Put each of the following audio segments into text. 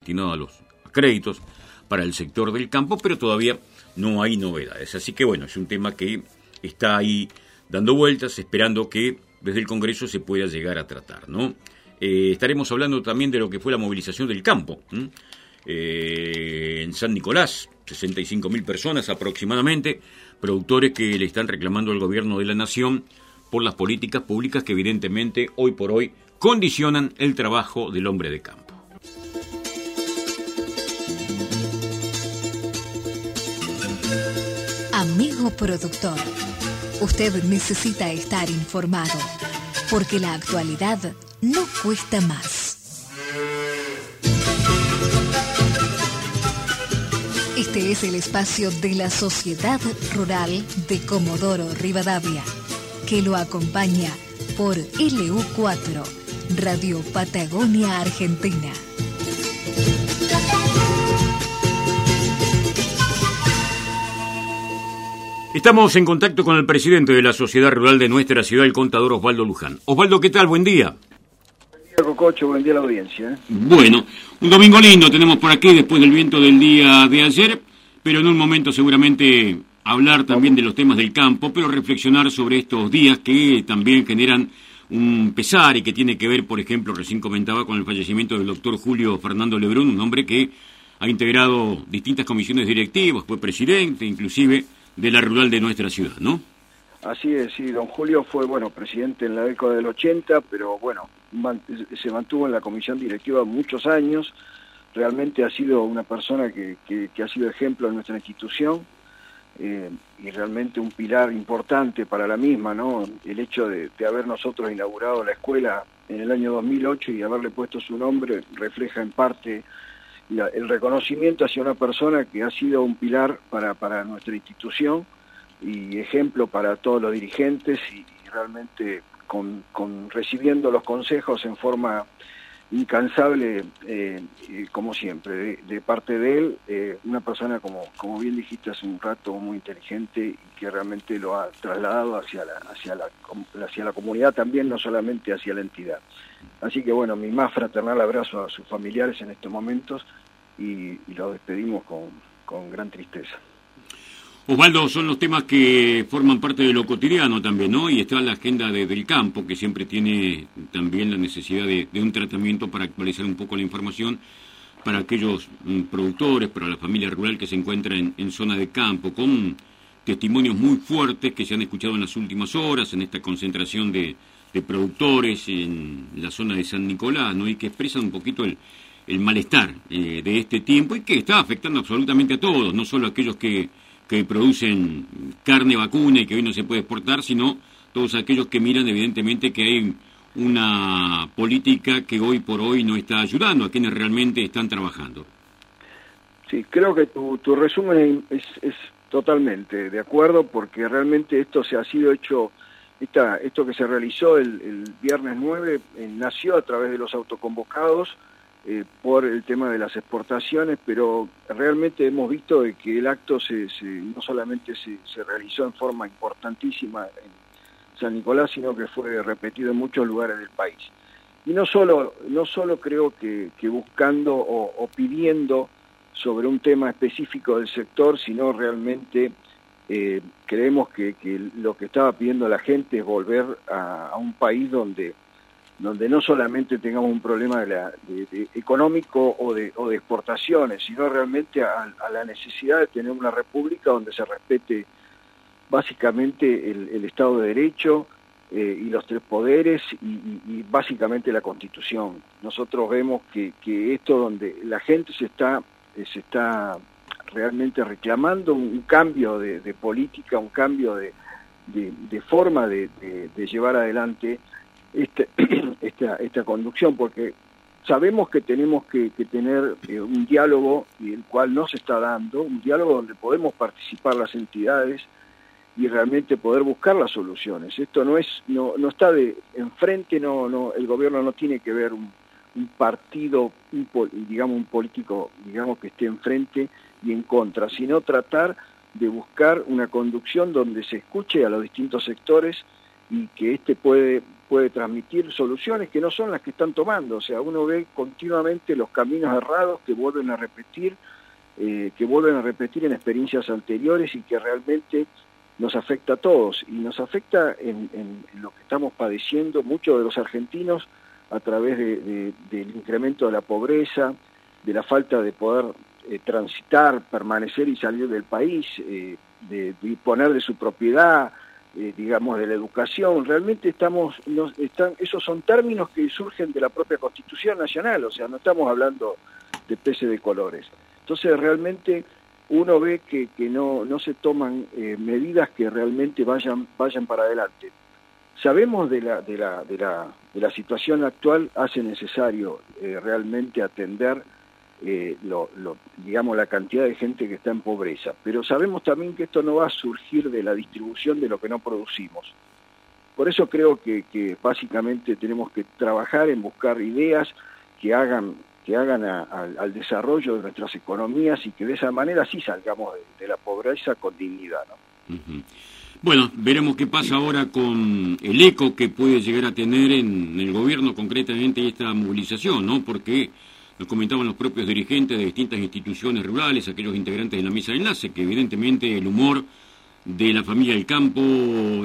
destinado a los créditos para el sector del campo, pero todavía no hay novedades. Así que bueno, es un tema que está ahí dando vueltas, esperando que desde el Congreso se pueda llegar a tratar. Eh, estaremos hablando también de lo que fue la movilización del campo. Eh, en San Nicolás, 65 mil personas aproximadamente, productores que le están reclamando al gobierno de la nación por las políticas públicas que evidentemente hoy por hoy condicionan el trabajo del hombre de campo. Productor, usted necesita estar informado, porque la actualidad no cuesta más. Este es el espacio de la Sociedad Rural de Comodoro Rivadavia, que lo acompaña por LU4, Radio Patagonia Argentina. Estamos en contacto con el presidente de la Sociedad Rural de nuestra ciudad, el contador Osvaldo Luján. Osvaldo, ¿qué tal? Buen día. Buen día, Cococho. Buen día a la audiencia. ¿eh? Bueno, un domingo lindo tenemos por aquí después del viento del día de ayer, pero en un momento seguramente hablar también de los temas del campo, pero reflexionar sobre estos días que también generan un pesar y que tiene que ver, por ejemplo, recién comentaba con el fallecimiento del doctor Julio Fernando Lebrun, un hombre que ha integrado distintas comisiones directivas, fue presidente, inclusive de la rural de nuestra ciudad, ¿no? Así es, sí, don Julio fue, bueno, presidente en la década del 80, pero bueno, se mantuvo en la comisión directiva muchos años, realmente ha sido una persona que, que, ha sido ejemplo en nuestra institución eh, y realmente un pilar importante para la misma, ¿no? El hecho de, de haber nosotros inaugurado la escuela en el año 2008 y haberle puesto su nombre refleja en parte el reconocimiento hacia una persona que ha sido un pilar para, para nuestra institución y ejemplo para todos los dirigentes y, realmente con, con, recibiendo los consejos en forma incansable, eh, como siempre, de, parte de él, eh, una persona, como, como bien dijiste hace un rato, muy inteligente y que realmente lo ha trasladado hacia la, hacia la, hacia la comunidad también, no solamente hacia la entidad. Así que bueno, mi más fraternal abrazo a sus familiares en estos momentos y, y lo despedimos con, con gran tristeza. Osvaldo, son los temas que forman parte de lo cotidiano también, ¿no? Y está la agenda del campo, que siempre tiene también la necesidad de, un tratamiento para actualizar un poco la información para aquellos mm, productores, para la familia rural que se encuentra en, en, zona de campo, con testimonios muy fuertes que se han escuchado en las últimas horas, en esta concentración de, de productores en la zona de San Nicolás, ¿no? Y que expresan un poquito el, el malestar eh, de este tiempo y que está afectando absolutamente a todos, no solo a aquellos que que producen carne vacuna y que hoy no se puede exportar, sino todos aquellos que miran evidentemente que hay una política que hoy por hoy no está ayudando a quienes realmente están trabajando. Sí, creo que tu, tu resumen es, es, totalmente de acuerdo porque realmente esto se ha sido hecho, esta, esto que se realizó el, el viernes 9 eh, nació a través de los autoconvocados, eh, por el tema de las exportaciones, pero realmente hemos visto que el acto se, no solamente se, realizó en forma importantísima en San Nicolás, sino que fue repetido en muchos lugares del país. Y no solo, no solo creo que, buscando o, pidiendo sobre un tema específico del sector, sino realmente eh, creemos que, lo que estaba pidiendo la gente es volver a un país donde donde no solamente tengamos un problema de económico o de, o de, exportaciones, sino realmente a, la necesidad de tener una república donde se respete básicamente el, Estado de Derecho eh, y los tres poderes y, básicamente la Constitución. Nosotros vemos que, esto donde la gente se está, eh, se está realmente reclamando un, cambio de, política, un cambio de, forma de llevar adelante este, esta, esta conducción, porque sabemos que tenemos que, tener eh, un diálogo, y el cual no se está dando, un diálogo donde podemos participar las entidades y realmente poder buscar las soluciones. Esto no es, no, no está de enfrente, no, no, el gobierno no tiene que ver un, un partido, digamos un político, digamos que esté enfrente y en contra, sino tratar de buscar una conducción donde se escuche a los distintos sectores y que este puede puede transmitir soluciones que no son las que están tomando. O sea, uno ve continuamente los caminos errados que vuelven a repetir, eh, que vuelven a repetir en experiencias anteriores y que realmente nos afecta a todos. Y nos afecta en, lo que estamos padeciendo muchos de los argentinos a través del incremento de la pobreza, de la falta de poder eh, transitar, permanecer y salir del país, eh, de disponer de su propiedad, eh, digamos, de la educación. Realmente estamos, están, esos son términos que surgen de la propia Constitución Nacional, o sea, no estamos hablando de peces de colores. Entonces, realmente uno ve que, que no, no se toman eh, medidas que realmente vayan, vayan para adelante. Sabemos de la, de la, de la, de la situación actual, hace necesario eh, realmente atender eh, lo, digamos, la cantidad de gente que está en pobreza. Pero sabemos también que esto no va a surgir de la distribución de lo que no producimos. Por eso creo que, básicamente tenemos que trabajar en buscar ideas que hagan, que hagan al desarrollo de nuestras economías y que de esa manera sí salgamos de, la pobreza con dignidad. Bueno, veremos qué pasa ahora con el eco que puede llegar a tener en el gobierno concretamente esta movilización, ¿no? Porque nos comentaban los propios dirigentes de distintas instituciones rurales, aquellos integrantes de la mesa de enlace, que evidentemente el humor de la familia del campo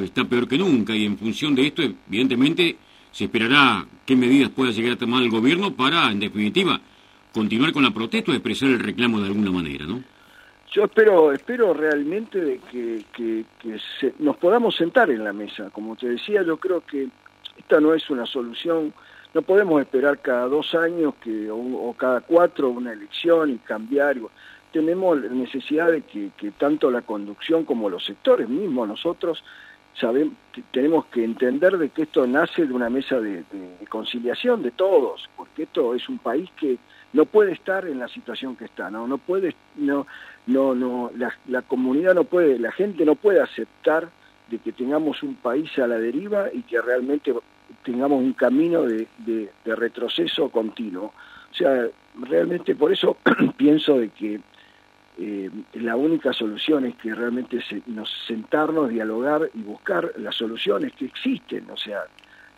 está peor que nunca y en función de esto, evidentemente, se esperará qué medidas pueda llegar a tomar el gobierno para, en definitiva, continuar con la protesta o expresar el reclamo de alguna manera, ¿no? Yo espero, espero realmente de que, nos podamos sentar en la mesa. Como te decía, yo creo que esta no es una solución no podemos esperar cada dos años que, o, cada cuatro una elección y cambiar. Tenemos necesidad de que, tanto la conducción como los sectores mismos, nosotros sabemos, tenemos que entender de que esto nace de una mesa de, conciliación de todos, porque esto es un país que no puede estar en la situación que está, no, no puede, no, no, no, la, la comunidad no puede, la gente no puede aceptar de que tengamos un país a la deriva y que realmente tengamos un camino de, retroceso continuo. O sea, realmente por eso pienso de que eh, la única solución es que realmente nos sentarnos, dialogar y buscar las soluciones que existen. O sea,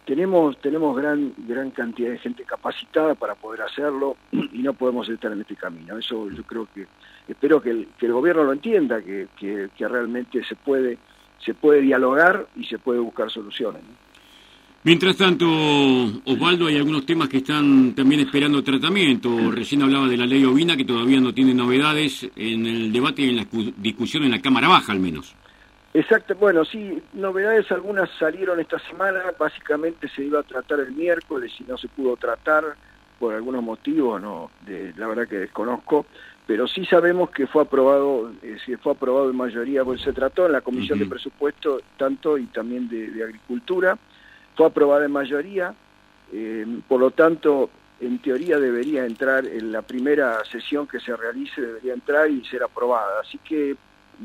tenemos, tenemos gran, gran cantidad de gente capacitada para poder hacerlo y no podemos estar en este camino. Eso yo creo que, espero que el, gobierno lo entienda, que realmente se puede, se puede dialogar y se puede buscar soluciones. Mientras tanto, Osvaldo, hay algunos temas que están también esperando tratamiento. Recién hablaba de la ley ovina, que todavía no tiene novedades en el debate y en la discusión en la Cámara Baja, al menos. Exacto, bueno, sí, novedades algunas salieron esta semana, básicamente se iba a tratar el miércoles y no se pudo tratar por algunos motivos, no, de, la verdad que desconozco, pero sí sabemos que fue aprobado, eh, fue aprobado en mayoría, pues se trató en la Comisión de Presupuesto tanto y también de Agricultura, fue aprobada en mayoría, eh, por lo tanto, en teoría debería entrar en la primera sesión que se realice, debería entrar y ser aprobada. Así que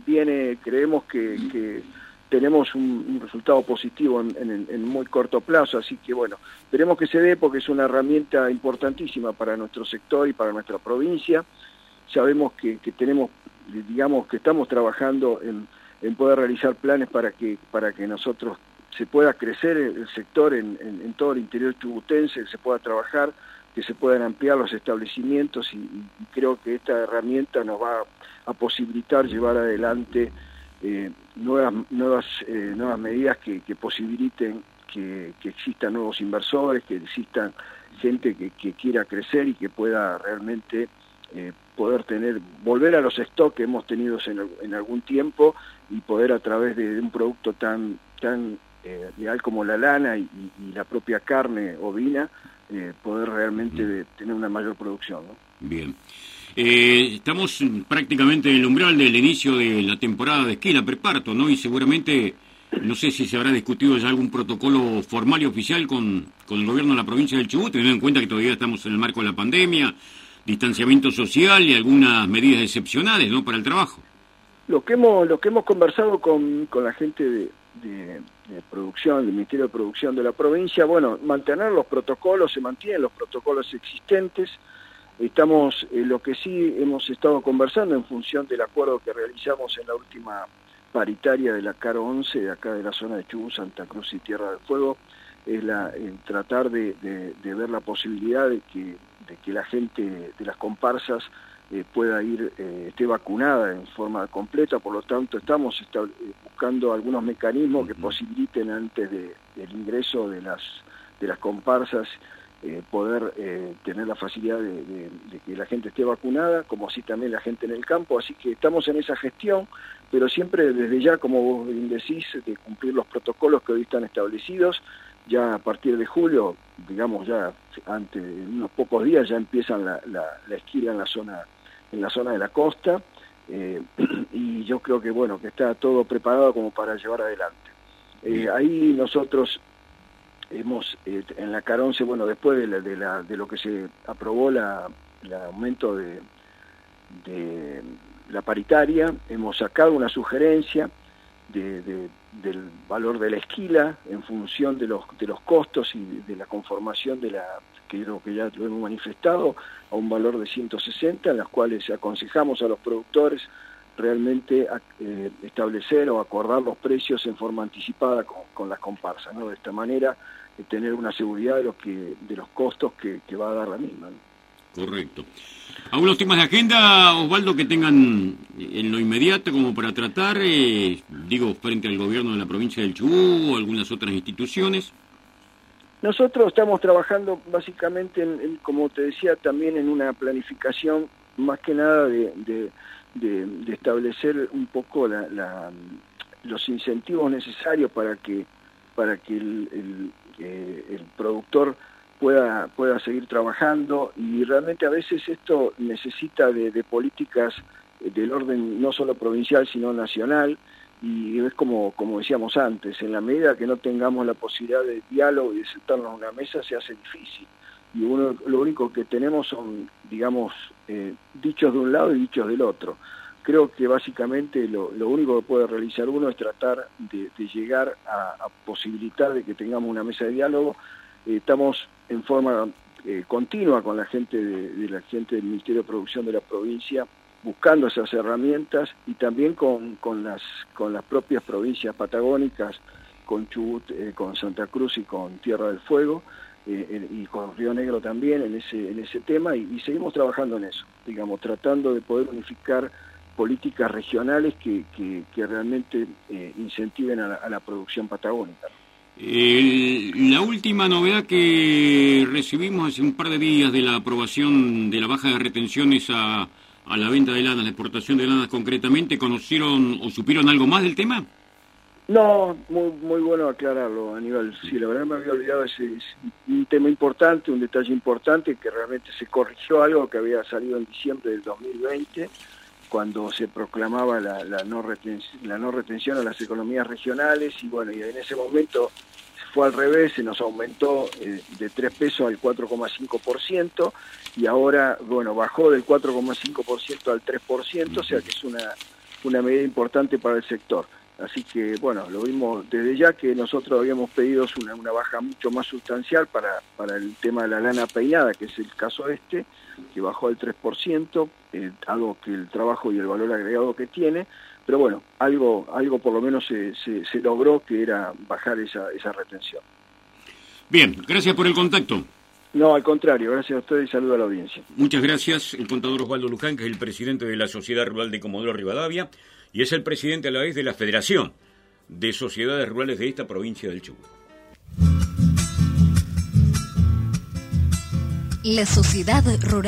viene, creemos que, tenemos un, resultado positivo en, muy corto plazo, así que bueno, esperemos que se dé porque es una herramienta importantísima para nuestro sector y para nuestra provincia. Sabemos que, tenemos, digamos, que estamos trabajando en, en poder realizar planes para que, para que nosotros se pueda crecer el sector en, todo el interior chubutense, se pueda trabajar, que se puedan ampliar los establecimientos y, creo que esta herramienta nos va a posibilitar llevar adelante eh, nuevas, nuevas, eh, nuevas medidas que, posibiliten que, existan nuevos inversores, que existan gente que, quiera crecer y que pueda realmente eh, poder tener, volver a los stocks que hemos tenido en, algún tiempo y poder a través de, de un producto tan, tan eh, ideal como la lana y, la propia carne ovina, eh, poder realmente tener una mayor producción. Bien. Eh, estamos prácticamente en el umbral del inicio de la temporada de esquí, la preparto, ¿no? Y seguramente, no sé si se habrá discutido ya algún protocolo formal y oficial con, con el gobierno de la provincia del Chubut, teniendo en cuenta que todavía estamos en el marco de la pandemia, distanciamiento social y algunas medidas excepcionales, ¿no? Para el trabajo. Lo que hemos, lo que hemos conversado con, con la gente de, de, producción, del Ministerio de Producción de la provincia, bueno, mantener los protocolos, se mantienen los protocolos existentes, estamos, eh, lo que sí hemos estado conversando en función del acuerdo que realizamos en la última paritaria de la CARO 11, de acá de la zona de Chubut, Santa Cruz y Tierra del Fuego, es la, tratar de, ver la posibilidad de que la gente de las comparsas eh, pueda ir, eh, esté vacunada en forma completa, por lo tanto estamos eh, buscando algunos mecanismos que posibiliten antes del ingreso de las, de las comparsas poder tener la facilidad de, que la gente esté vacunada, como así también la gente en el campo, así que estamos en esa gestión, pero siempre desde ya, como vos bien decís, de cumplir los protocolos que hoy están establecidos, ya a partir de julio, digamos ya antes, en unos pocos días ya empiezan la, la, la esquila en la zona en la zona de la costa eh, y yo creo que bueno que está todo preparado como para llevar adelante. Eh, ahí nosotros hemos eh, en la Caronce, bueno, después de, la, de, lo que se aprobó la, el aumento de, de la paritaria, hemos sacado una sugerencia de, del valor de la esquila en función de los, de los costos y de la conformación de la, que creo que ya lo hemos manifestado, a un valor de 160, en las cuales aconsejamos a los productores realmente eh, establecer o acordar los precios en forma anticipada con, las comparsas, ¿no? De esta manera eh, tener una seguridad de los que de los costos que, va a dar la misma. Correcto. ¿Algunos temas de agenda, Osvaldo, que tengan en lo inmediato como para tratar, eh, digo, frente al gobierno de la provincia del Chubú o algunas otras instituciones? Nosotros estamos trabajando básicamente, en, como te decía, también en una planificación más que nada de, establecer un poco los incentivos necesarios para que, para que el, el, productor pueda, pueda seguir trabajando y realmente a veces esto necesita de políticas del orden no solo provincial sino nacional y es como, como decíamos antes, en la medida que no tengamos la posibilidad de diálogo y de sentarnos a una mesa se hace difícil. Y uno, lo único que tenemos son, digamos, eh, dichos de un lado y dichos del otro. Creo que básicamente lo, lo único que puede realizar uno es tratar de, llegar a, posibilitar de que tengamos una mesa de diálogo. Eh, estamos en forma eh, continua con la gente de, la gente del Ministerio de Producción de la provincia buscando esas herramientas y también con, con, las, con las propias provincias patagónicas, con Chubut, eh, con Santa Cruz y con Tierra del Fuego, eh, y con Río Negro también en ese, en ese tema, y, seguimos trabajando en eso, digamos, tratando de poder unificar políticas regionales que, que, realmente incentiven a la, producción patagónica. La última novedad que recibimos hace un par de días de la aprobación de la baja de retenciones a a la venta de lanas, la exportación de lanas concretamente, ¿conocieron o supieron algo más del tema? No, muy, muy bueno aclararlo, Aníbal. Sí, la verdad me había olvidado ese, un tema importante, un detalle importante, que realmente se corrigió algo que había salido en diciembre del 2020, cuando se proclamaba la, la, no, retención, la no retención a las economías regionales, y bueno, y en ese momento fue al revés, se nos aumentó eh, de 3 pesos al 4,5% y ahora, bueno, bajó del 4,5% al 3%, o sea que es una, una medida importante para el sector. Así que, bueno, lo vimos desde ya que nosotros habíamos pedido una, una baja mucho más sustancial para, para el tema de la lana peinada, que es el caso este, que bajó al 3%, eh, algo que el trabajo y el valor agregado que tiene, pero bueno, algo, algo por lo menos se, se, logró que era bajar esa, esa retención. Bien, gracias por el contacto. No, al contrario, gracias a ustedes y saludo a la audiencia. Muchas gracias, el contador Osvaldo Luján, que es el presidente de la Sociedad Rural de Comodoro Rivadavia y es el presidente a la vez de la Federación de Sociedades Rurales de esta provincia del Chubut. La Sociedad Rural